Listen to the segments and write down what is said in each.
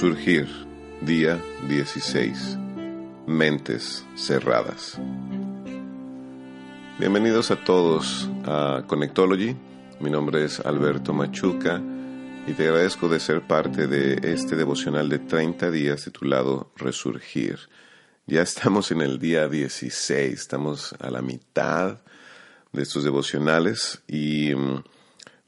Resurgir, día 16. Mentes cerradas. Bienvenidos a todos a Connectology. Mi nombre es Alberto Machuca y te agradezco de ser parte de este devocional de 30 días titulado Resurgir. Ya estamos en el día 16, estamos a la mitad de estos devocionales y mm,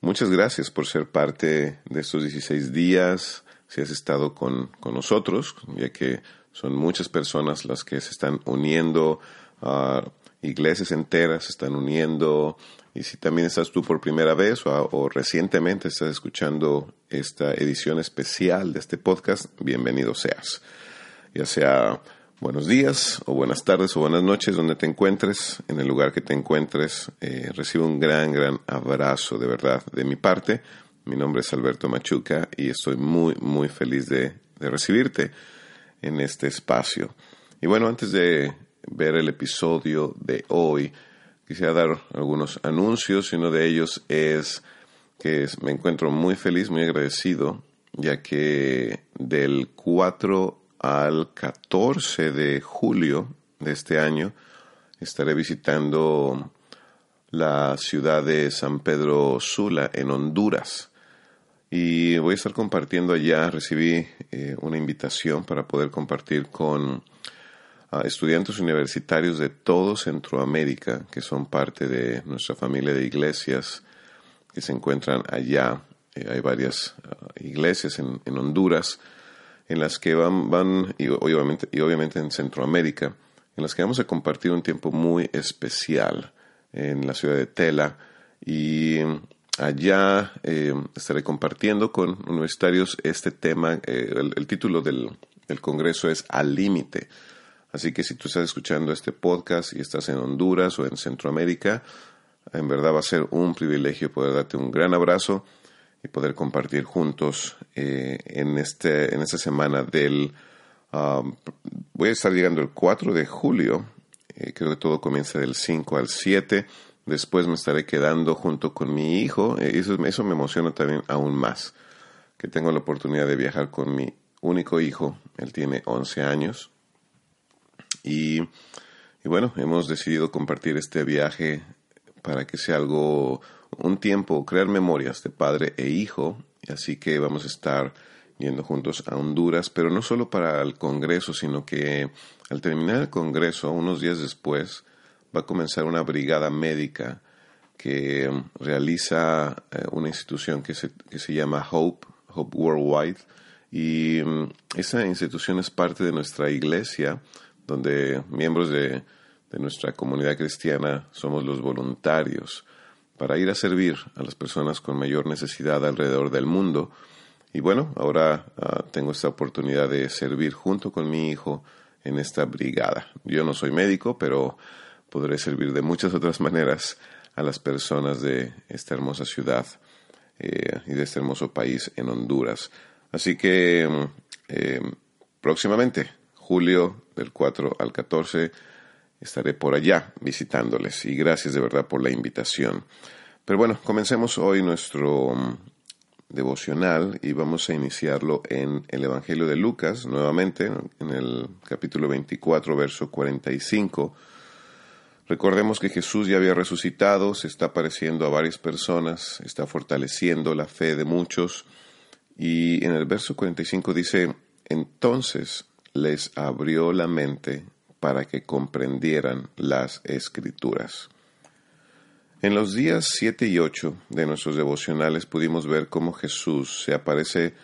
muchas gracias por ser parte de estos 16 días si has estado con, nosotros, ya que son muchas personas las que se están uniendo, a iglesias enteras se están uniendo, y si también estás tú por primera vez o, o, recientemente estás escuchando esta edición especial de este podcast, bienvenido seas. Ya sea buenos días o buenas tardes o buenas noches donde te encuentres, en el lugar que te encuentres, eh, recibe un gran, gran abrazo de verdad de mi parte mi nombre es Alberto Machuca y estoy muy, muy feliz de, recibirte en este espacio. Y bueno, antes de ver el episodio de hoy, quisiera dar algunos anuncios y uno de ellos es que me encuentro muy feliz, muy agradecido, ya que del 4 al 14 de julio de este año estaré visitando la ciudad de San Pedro Sula en Honduras y voy a estar compartiendo allá. Recibí eh, una invitación para poder compartir con ah, estudiantes universitarios de todo Centroamérica, que son parte de nuestra familia de iglesias que se encuentran allá. Eh, hay varias ah, iglesias en, Honduras en las que van, van y, obviamente, y obviamente en Centroamérica, en las que vamos a compartir un tiempo muy especial en la ciudad de Tela y Allá eh, estaré compartiendo con universitarios este tema. Eh, el, título del, congreso es Al Límite. Así que si tú estás escuchando este podcast y estás en Honduras o en Centroamérica, en verdad va a ser un privilegio poder darte un gran abrazo y poder compartir juntos eh, en, este, en esta semana del... Um, voy a estar llegando el 4 de julio, creo que todo comienza del 5 al 7 Después me estaré quedando junto con mi hijo. Eh, eso, eso me emociona también aún más. Que tengo la oportunidad de viajar con mi único hijo. Él tiene 11 años. Y, bueno, hemos decidido compartir este viaje para que sea algo, un tiempo, crear memorias de padre e hijo. Y así que vamos a estar yendo juntos a Honduras, pero no solo para el Congreso, sino que al terminar el Congreso, unos días después, va a comenzar una brigada médica que um, realiza eh, una institución que se, que se llama Hope, Hope Worldwide, y um, esa institución es parte de nuestra iglesia, donde miembros de, de nuestra comunidad cristiana somos los voluntarios para ir a servir a las personas con mayor necesidad alrededor del mundo. Y bueno, ahora ah, tengo esta oportunidad de servir junto con mi hijo en esta brigada. Yo no soy médico, pero podré servir de muchas otras maneras a las personas de esta hermosa ciudad eh, y de este hermoso país en Honduras. Así que mm, eh, próximamente, julio del 4 al 14, estaré por allá visitándoles y gracias de verdad por la invitación. Pero bueno, comencemos hoy nuestro mm, devocional y vamos a iniciarlo en el Evangelio de Lucas, nuevamente, en el capítulo 24, verso 45 Recordemos que Jesús ya había resucitado, se está apareciendo a varias personas, está fortaleciendo la fe de muchos. Y en el verso 45 dice, entonces les abrió la mente para que comprendieran las escrituras. En los días 7 y 8 de nuestros devocionales pudimos ver cómo Jesús se aparece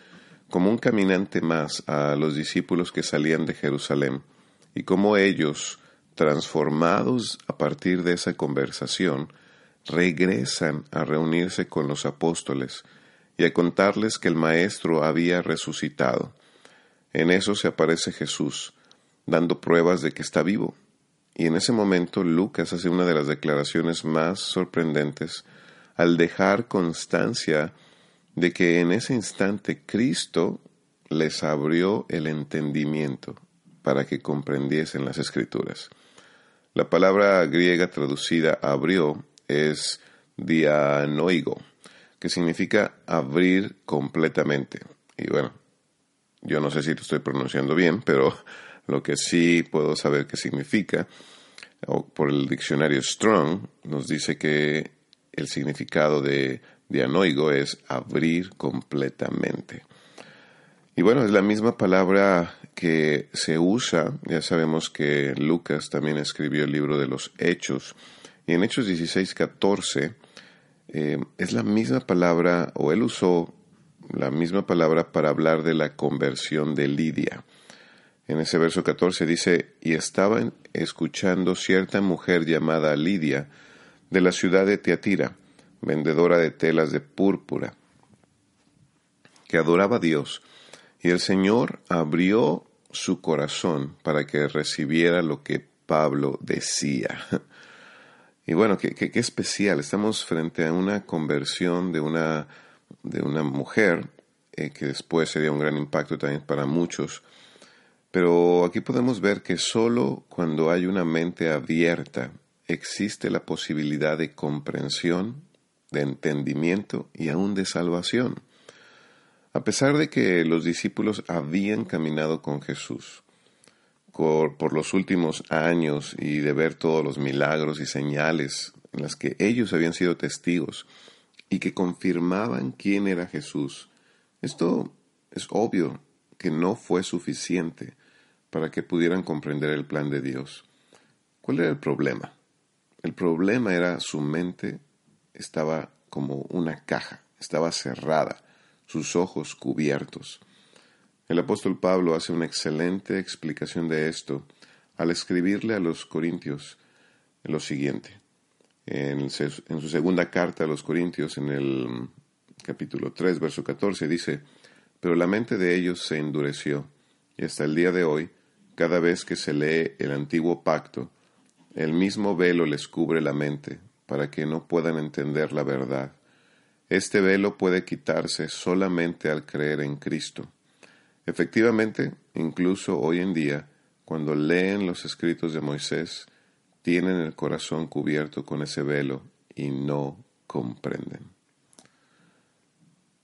como un caminante más a los discípulos que salían de Jerusalén y cómo ellos transformados a partir de esa conversación, regresan a reunirse con los apóstoles y a contarles que el Maestro había resucitado. En eso se aparece Jesús, dando pruebas de que está vivo. Y en ese momento Lucas hace una de las declaraciones más sorprendentes al dejar constancia de que en ese instante Cristo les abrió el entendimiento para que comprendiesen las escrituras. La palabra griega traducida abrió es dianoigo, que significa abrir completamente. Y bueno, Yo no sé si lo estoy pronunciando bien, pero lo que sí puedo saber qué significa, o por el diccionario Strong, nos dice que el significado de dianoigo es abrir completamente. Y bueno, es la misma palabra que se usa, ya sabemos que Lucas también escribió el libro de los Hechos, y en Hechos 16, 14 eh, es la misma palabra, o él usó la misma palabra para hablar de la conversión de Lidia. En ese verso 14 dice, y estaban escuchando cierta mujer llamada Lidia de la ciudad de Teatira, vendedora de telas de púrpura, que adoraba a Dios, y el Señor abrió su corazón para que recibiera lo que Pablo decía. Y bueno, qué, qué, especial. Estamos frente a una conversión de una, de una mujer, eh, que después sería un gran impacto también para muchos. Pero aquí podemos ver que solo cuando hay una mente abierta existe la posibilidad de comprensión, de entendimiento y aún de salvación. A pesar de que los discípulos habían caminado con Jesús, por, los últimos años y de ver todos los milagros y señales en las que ellos habían sido testigos y que confirmaban quién era Jesús. Esto es obvio que no fue suficiente para que pudieran comprender el plan de Dios. ¿Cuál era el problema? El problema era su mente estaba como una caja, estaba cerrada, sus ojos cubiertos. El apóstol Pablo hace una excelente explicación de esto al escribirle a los Corintios lo siguiente. En, su segunda carta a los Corintios, en el capítulo 3, verso 14, dice, Pero la mente de ellos se endureció, y hasta el día de hoy, cada vez que se lee el antiguo pacto, el mismo velo les cubre la mente, para que no puedan entender la verdad. Este velo puede quitarse solamente al creer en Cristo. Efectivamente, incluso hoy en día, cuando leen los escritos de Moisés, tienen el corazón cubierto con ese velo y no comprenden.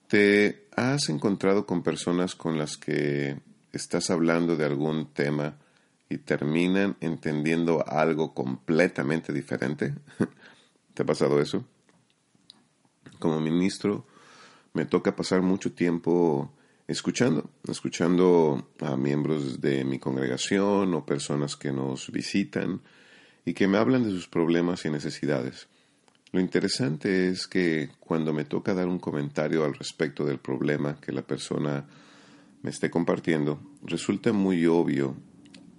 ¿Te has encontrado con personas con las que estás hablando de algún tema y terminan entendiendo algo completamente diferente? ¿Te ha pasado eso? Como ministro, me toca pasar mucho tiempo escuchando, escuchando a miembros de mi congregación o personas que nos visitan y que me hablan de sus problemas y necesidades. Lo interesante es que cuando me toca dar un comentario al respecto del problema que la persona me esté compartiendo, resulta muy obvio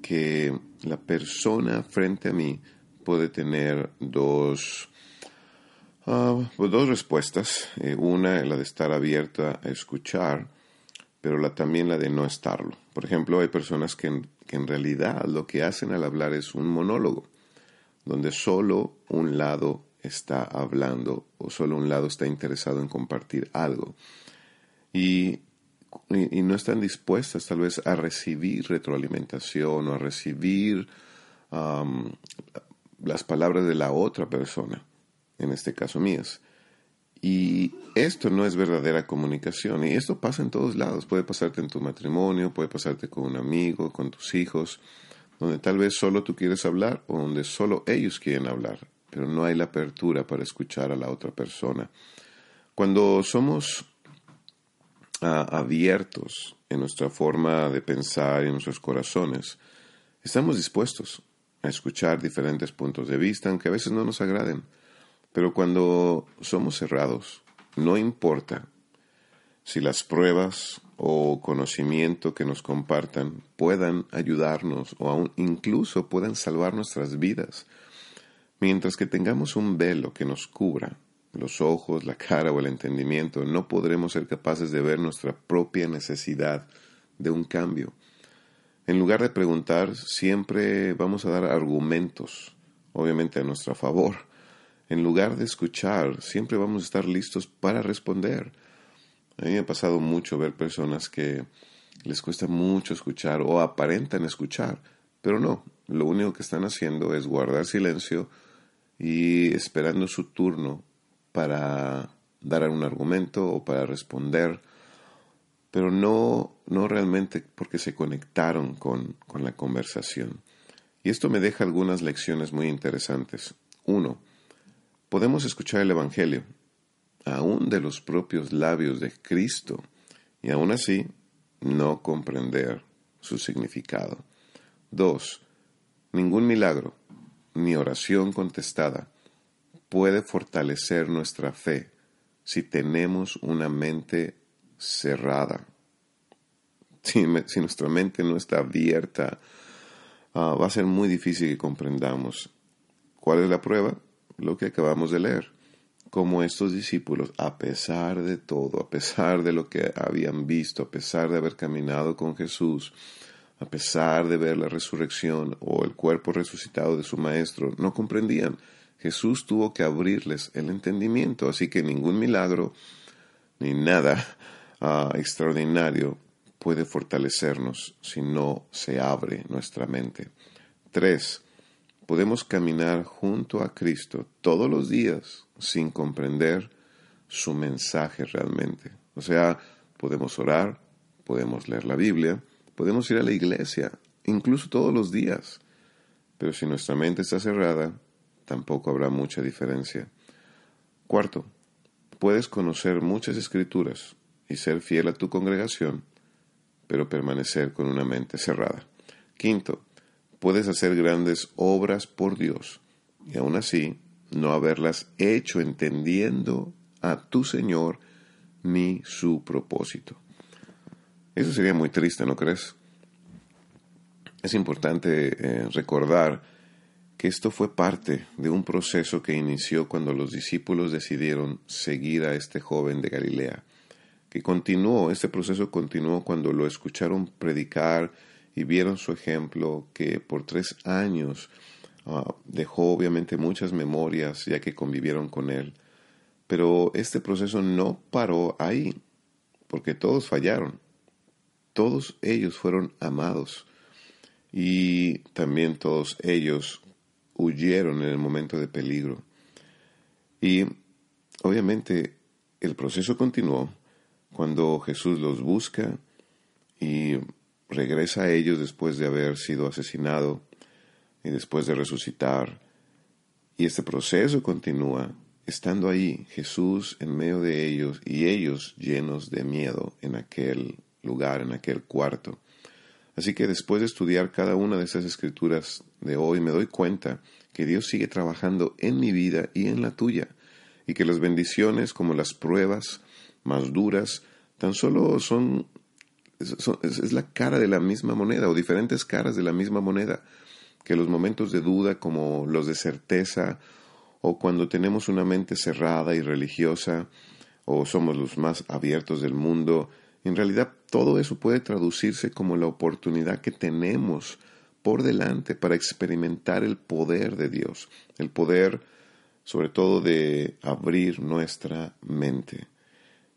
que la persona frente a mí puede tener dos, uh, dos respuestas. Eh, una, la de estar abierta a escuchar, pero la, también la de no estarlo. Por ejemplo, hay personas que en, que en realidad lo que hacen al hablar es un monólogo, donde solo un lado está hablando o solo un lado está interesado en compartir algo. Y, y, no están dispuestas tal vez a recibir retroalimentación o a recibir las palabras de la otra persona, en este caso mías. Y esto no es verdadera comunicación. Y esto pasa en todos lados. Puede pasarte en tu matrimonio, puede pasarte con un amigo, con tus hijos, donde tal vez solo tú quieres hablar o donde solo ellos quieren hablar, pero no hay la apertura para escuchar a la otra persona. Cuando somos ah, abiertos en nuestra forma de pensar y en nuestros corazones, estamos dispuestos a escuchar diferentes puntos de vista, aunque a veces no nos agraden pero cuando somos cerrados, no importa si las pruebas o conocimiento que nos compartan puedan ayudarnos o aún incluso puedan salvar nuestras vidas. Mientras que tengamos un velo que nos cubra los ojos, la cara o el entendimiento, no podremos ser capaces de ver nuestra propia necesidad de un cambio. En lugar de preguntar, siempre vamos a dar argumentos, obviamente a nuestro favor, en lugar de escuchar, siempre vamos a estar listos para responder. A mí me ha pasado mucho ver personas que les cuesta mucho escuchar o aparentan escuchar, pero no, lo único que están haciendo es guardar silencio y esperando su turno para dar un argumento o para responder pero no, no realmente porque se conectaron con, con la conversación. Y esto me deja algunas lecciones muy interesantes. Uno, podemos escuchar el Evangelio, aún de los propios labios de Cristo, y aún así no comprender su significado. Dos, ningún milagro ni oración contestada puede fortalecer nuestra fe si tenemos una mente cerrada. Si, nuestra mente no está abierta, ah, va a ser muy difícil que comprendamos. ¿Cuál es la prueba? Lo que acabamos de leer. Como estos discípulos, a pesar de todo, a pesar de lo que habían visto, a pesar de haber caminado con Jesús, a pesar de ver la resurrección o el cuerpo resucitado de su Maestro, no comprendían. Jesús tuvo que abrirles el entendimiento, así que ningún milagro ni nada ah, extraordinario puede fortalecernos si no se abre nuestra mente. Tres, podemos caminar junto a Cristo todos los días sin comprender su mensaje realmente. O sea, podemos orar, podemos leer la Biblia, podemos ir a la iglesia, incluso todos los días. Pero si nuestra mente está cerrada, tampoco habrá mucha diferencia. Cuarto, puedes conocer muchas escrituras y ser fiel a tu congregación, pero permanecer con una mente cerrada. Quinto, puedes hacer grandes obras por Dios y aún así no haberlas hecho entendiendo a tu Señor ni su propósito. Eso sería muy triste, ¿no crees? Es importante eh, recordar que esto fue parte de un proceso que inició cuando los discípulos decidieron seguir a este joven de Galilea, que continuó, este proceso continuó cuando lo escucharon predicar y vieron su ejemplo, que por tres años ah, dejó obviamente muchas memorias ya que convivieron con él. Pero este proceso no paró ahí, porque todos fallaron, todos ellos fueron amados y también todos ellos huyeron en el momento de peligro. Y obviamente el proceso continuó cuando Jesús los busca y regresa a ellos después de haber sido asesinado y después de resucitar. Y este proceso continúa estando ahí Jesús en medio de ellos y ellos llenos de miedo en aquel lugar, en aquel cuarto. Así que después de estudiar cada una de esas escrituras de hoy, me doy cuenta que Dios sigue trabajando en mi vida y en la tuya, y que las bendiciones como las pruebas más duras tan solo son, es, la cara de la misma moneda o diferentes caras de la misma moneda, que los momentos de duda como los de certeza o cuando tenemos una mente cerrada y religiosa o somos los más abiertos del mundo, en realidad todo eso puede traducirse como la oportunidad que tenemos por delante para experimentar el poder de Dios, el poder sobre todo de abrir nuestra mente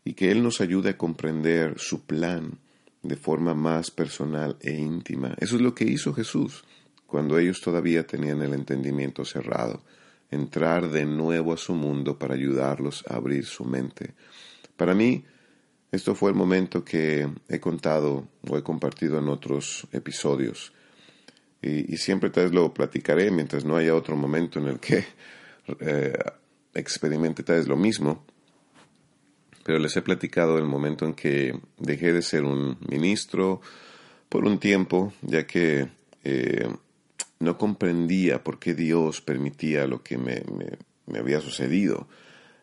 y que Él nos ayude a comprender su plan de forma más personal e íntima. Eso es lo que hizo Jesús cuando ellos todavía tenían el entendimiento cerrado, entrar de nuevo a su mundo para ayudarlos a abrir su mente. Para mí, esto fue el momento que he contado o he compartido en otros episodios. Y, siempre tal vez lo platicaré mientras no haya otro momento en el que eh, experimente tal vez lo mismo. Pero les he platicado el momento en que dejé de ser un ministro por un tiempo, ya que eh, no comprendía por qué Dios permitía lo que me, me había sucedido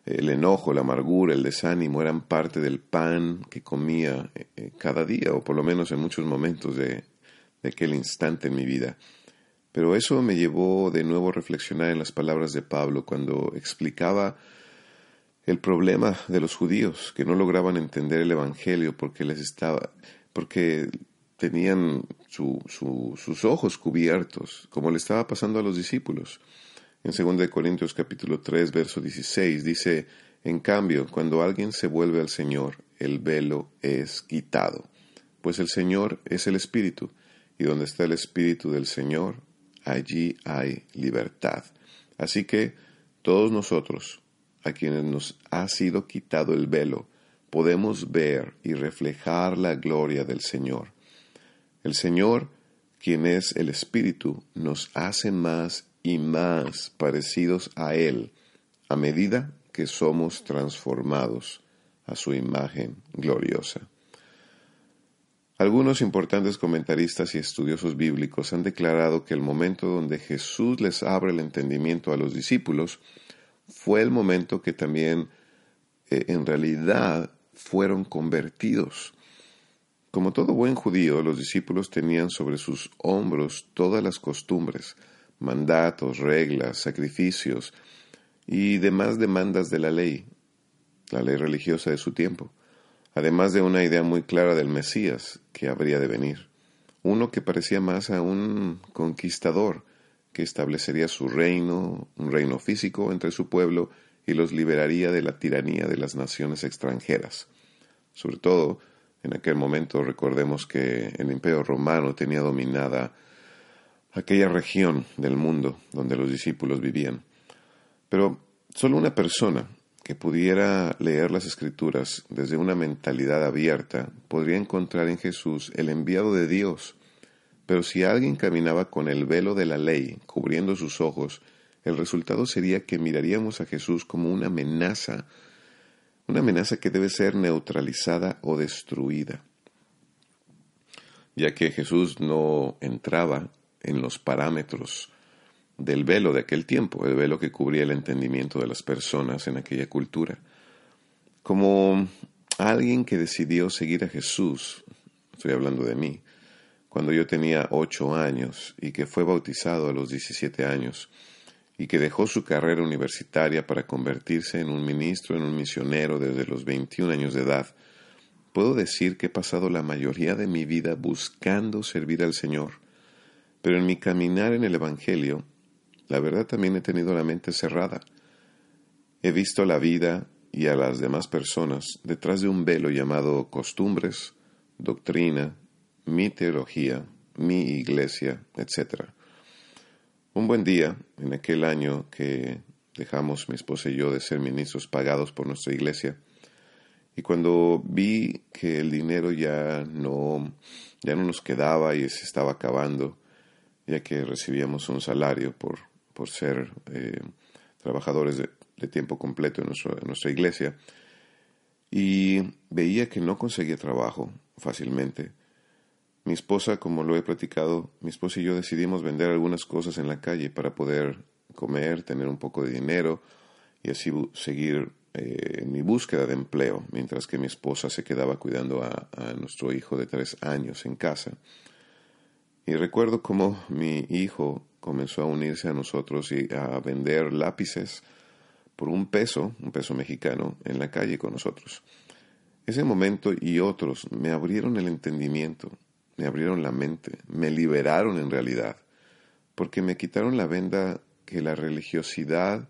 el enojo, la amargura, el desánimo eran parte del pan que comía eh, cada día, o por lo menos en muchos momentos de, aquel instante en mi vida. Pero eso me llevó de nuevo a reflexionar en las palabras de Pablo cuando explicaba el problema de los judíos que no lograban entender el Evangelio porque les estaba, porque tenían sus ojos cubiertos, como le estaba pasando a los discípulos. En 2 Corintios capítulo 3, verso 16 dice, en cambio, cuando alguien se vuelve al Señor, el velo es quitado, pues el Señor es el Espíritu, y donde está el Espíritu del Señor, allí hay libertad. Así que todos nosotros, a quienes nos ha sido quitado el velo, podemos ver y reflejar la gloria del Señor. El Señor, quien es el Espíritu, nos hace más y más parecidos a Él a medida que somos transformados a su imagen gloriosa. Algunos importantes comentaristas y estudiosos bíblicos han declarado que el momento donde Jesús les abre el entendimiento a los discípulos fue el momento que también eh, en realidad fueron convertidos. Como todo buen judío, los discípulos tenían sobre sus hombros todas las costumbres, mandatos, reglas, sacrificios y demás demandas de la ley, la ley religiosa de su tiempo, además de una idea muy clara del Mesías que habría de venir, uno que parecía más a un conquistador que establecería su reino, un reino físico entre su pueblo y los liberaría de la tiranía de las naciones extranjeras. Sobre todo, en aquel momento recordemos que el imperio romano tenía dominada aquella región del mundo donde los discípulos vivían. Pero solo una persona que pudiera leer las escrituras desde una mentalidad abierta podría encontrar en Jesús el enviado de Dios. Pero si alguien caminaba con el velo de la ley cubriendo sus ojos, el resultado sería que miraríamos a Jesús como una amenaza, una amenaza que debe ser neutralizada o destruida, ya que Jesús no entraba en los parámetros del velo de aquel tiempo, el velo que cubría el entendimiento de las personas en aquella cultura. Como alguien que decidió seguir a Jesús, estoy hablando de mí, cuando yo tenía ocho años y que fue bautizado a los diecisiete años y que dejó su carrera universitaria para convertirse en un ministro, en un misionero desde los 21 años de edad, puedo decir que he pasado la mayoría de mi vida buscando servir al Señor. Pero en mi caminar en el Evangelio la verdad también he tenido la mente cerrada. He visto la vida y a las demás personas detrás de un velo llamado costumbres, doctrina, mi teología, mi iglesia, etc. Un buen día, en aquel año que dejamos mi esposa y yo de ser ministros pagados por nuestra iglesia, y cuando vi que el dinero ya no, ya no nos quedaba y se estaba acabando, ya que recibíamos un salario por por ser eh, trabajadores de, tiempo completo en, en nuestra iglesia, y veía que no conseguía trabajo fácilmente. Mi esposa, como lo he platicado, mi esposa y yo decidimos vender algunas cosas en la calle para poder comer, tener un poco de dinero y así seguir eh, mi búsqueda de empleo, mientras que mi esposa se quedaba cuidando a, a nuestro hijo de tres años en casa. Y recuerdo cómo mi hijo comenzó a unirse a nosotros y a vender lápices por un peso, un peso mexicano, en la calle con nosotros. Ese momento y otros me abrieron el entendimiento, me abrieron la mente, me liberaron en realidad, porque me quitaron la venda que la religiosidad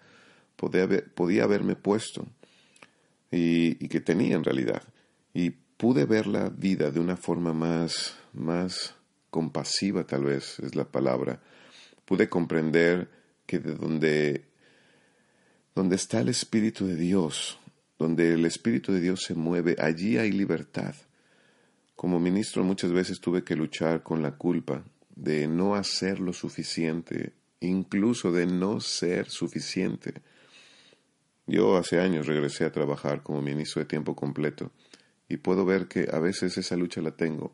podía, haberme puesto y, y, que tenía en realidad. Y pude ver la vida de una forma más, más compasiva, tal vez es la palabra, pude comprender que de donde, donde está el Espíritu de Dios, donde el Espíritu de Dios se mueve, allí hay libertad. Como ministro muchas veces tuve que luchar con la culpa de no hacer lo suficiente, incluso de no ser suficiente. Yo hace años regresé a trabajar como ministro de tiempo completo y puedo ver que a veces esa lucha la tengo.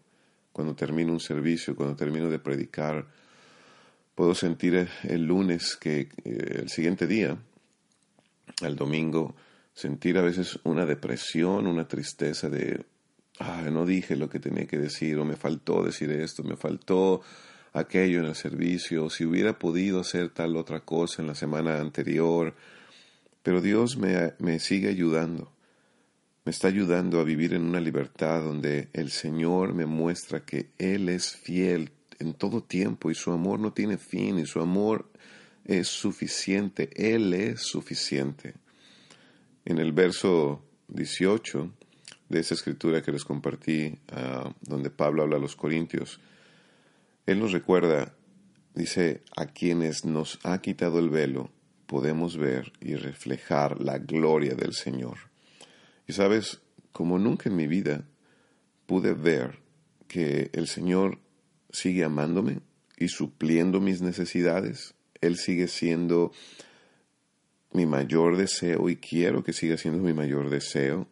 Cuando termino un servicio, cuando termino de predicar, puedo sentir el lunes que eh, el siguiente día, al domingo, sentir a veces una depresión, una tristeza de, ah, no dije lo que tenía que decir, o me faltó decir esto, me faltó aquello en el servicio, si hubiera podido hacer tal otra cosa en la semana anterior, pero Dios me, me sigue ayudando, me está ayudando a vivir en una libertad donde el Señor me muestra que Él es fiel en todo tiempo y su amor no tiene fin y su amor es suficiente. Él es suficiente. En el verso 18 de esa escritura que les compartí, ah, donde Pablo habla a los Corintios, Él nos recuerda, dice, a quienes nos ha quitado el velo, podemos ver y reflejar la gloria del Señor. Y sabes, como nunca en mi vida pude ver que el Señor sigue amándome y supliendo mis necesidades. Él sigue siendo mi mayor deseo y quiero que siga siendo mi mayor deseo.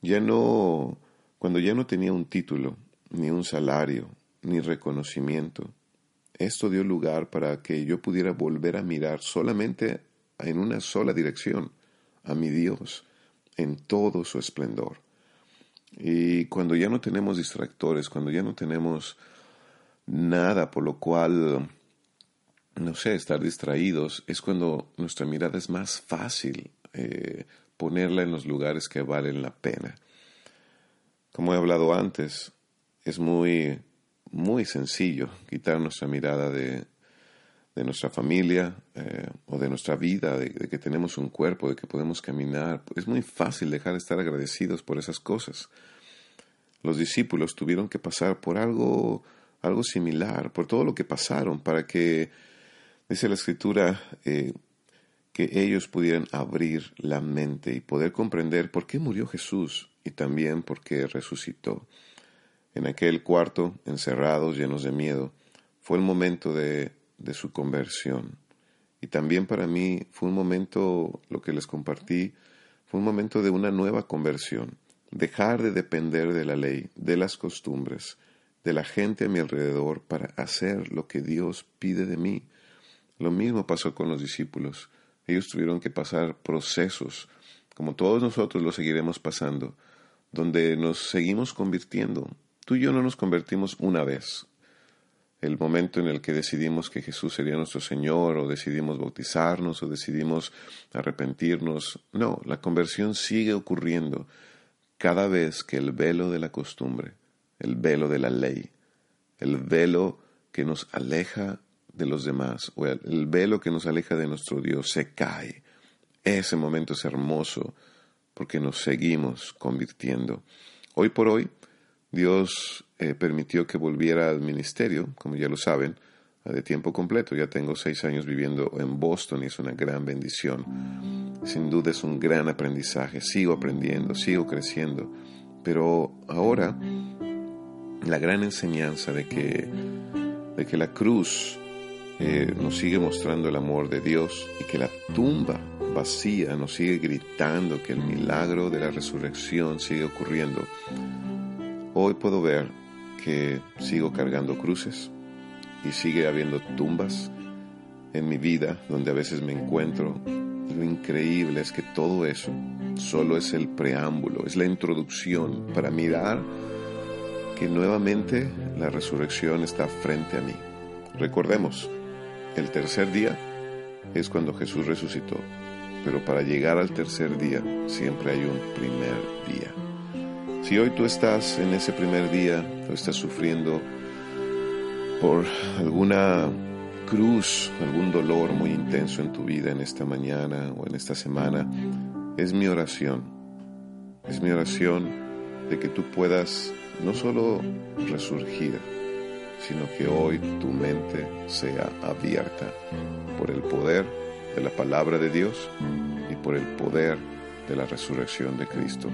Ya no, cuando ya no tenía un título, ni un salario, ni reconocimiento, esto dio lugar para que yo pudiera volver a mirar solamente en una sola dirección, a mi Dios, en todo su esplendor. Y cuando ya no tenemos distractores, cuando ya no tenemos nada por lo cual, no sé, estar distraídos, es cuando nuestra mirada es más fácil eh, ponerla en los lugares que valen la pena. Como he hablado antes, es muy, muy sencillo quitar nuestra mirada de, de nuestra familia eh, o de nuestra vida, de, que tenemos un cuerpo, de que podemos caminar. Es muy fácil dejar de estar agradecidos por esas cosas. Los discípulos tuvieron que pasar por algo, algo similar, por todo lo que pasaron, para que, dice la escritura, eh, que ellos pudieran abrir la mente y poder comprender por qué murió Jesús y también por qué resucitó. En aquel cuarto, encerrados, llenos de miedo, fue el momento de de su conversión. Y también para mí fue un momento, lo que les compartí, fue un momento de una nueva conversión. Dejar de depender de la ley, de las costumbres, de la gente a mi alrededor para hacer lo que Dios pide de mí. Lo mismo pasó con los discípulos. Ellos tuvieron que pasar procesos, como todos nosotros lo seguiremos pasando, donde nos seguimos convirtiendo. Tú y yo no nos convertimos una vez, el momento en el que decidimos que Jesús sería nuestro Señor o decidimos bautizarnos o decidimos arrepentirnos. No, la conversión sigue ocurriendo cada vez que el velo de la costumbre, el velo de la ley, el velo que nos aleja de los demás o el velo que nos aleja de nuestro Dios se cae. Ese momento es hermoso porque nos seguimos convirtiendo. Hoy por hoy, Dios eh, permitió que volviera al ministerio, como ya lo saben, de tiempo completo. Ya tengo seis años viviendo en Boston y es una gran bendición. Sin duda es un gran aprendizaje. Sigo aprendiendo, sigo creciendo. Pero ahora la gran enseñanza de que, de que la cruz eh, nos sigue mostrando el amor de Dios y que la tumba vacía nos sigue gritando que el milagro de la resurrección sigue ocurriendo Hoy puedo ver que sigo cargando cruces y sigue habiendo tumbas en mi vida donde a veces me encuentro. Lo increíble es que todo eso solo es el preámbulo, es la introducción para mirar que nuevamente la resurrección está frente a mí. Recordemos, el tercer día es cuando Jesús resucitó, pero para llegar al tercer día siempre hay un primer día. Si hoy tú estás en ese primer día o estás sufriendo por alguna cruz, algún dolor muy intenso en tu vida en esta mañana o en esta semana, es mi oración. Es mi oración de que tú puedas no solo resurgir, sino que hoy tu mente sea abierta por el poder de la palabra de Dios y por el poder de la resurrección de Cristo.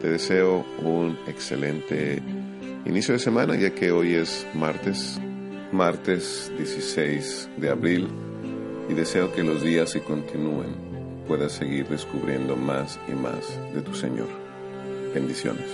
Te deseo un excelente inicio de semana, ya que hoy es martes, martes 16 de abril, y deseo que los días se continúen, puedas seguir descubriendo más y más de tu Señor. Bendiciones.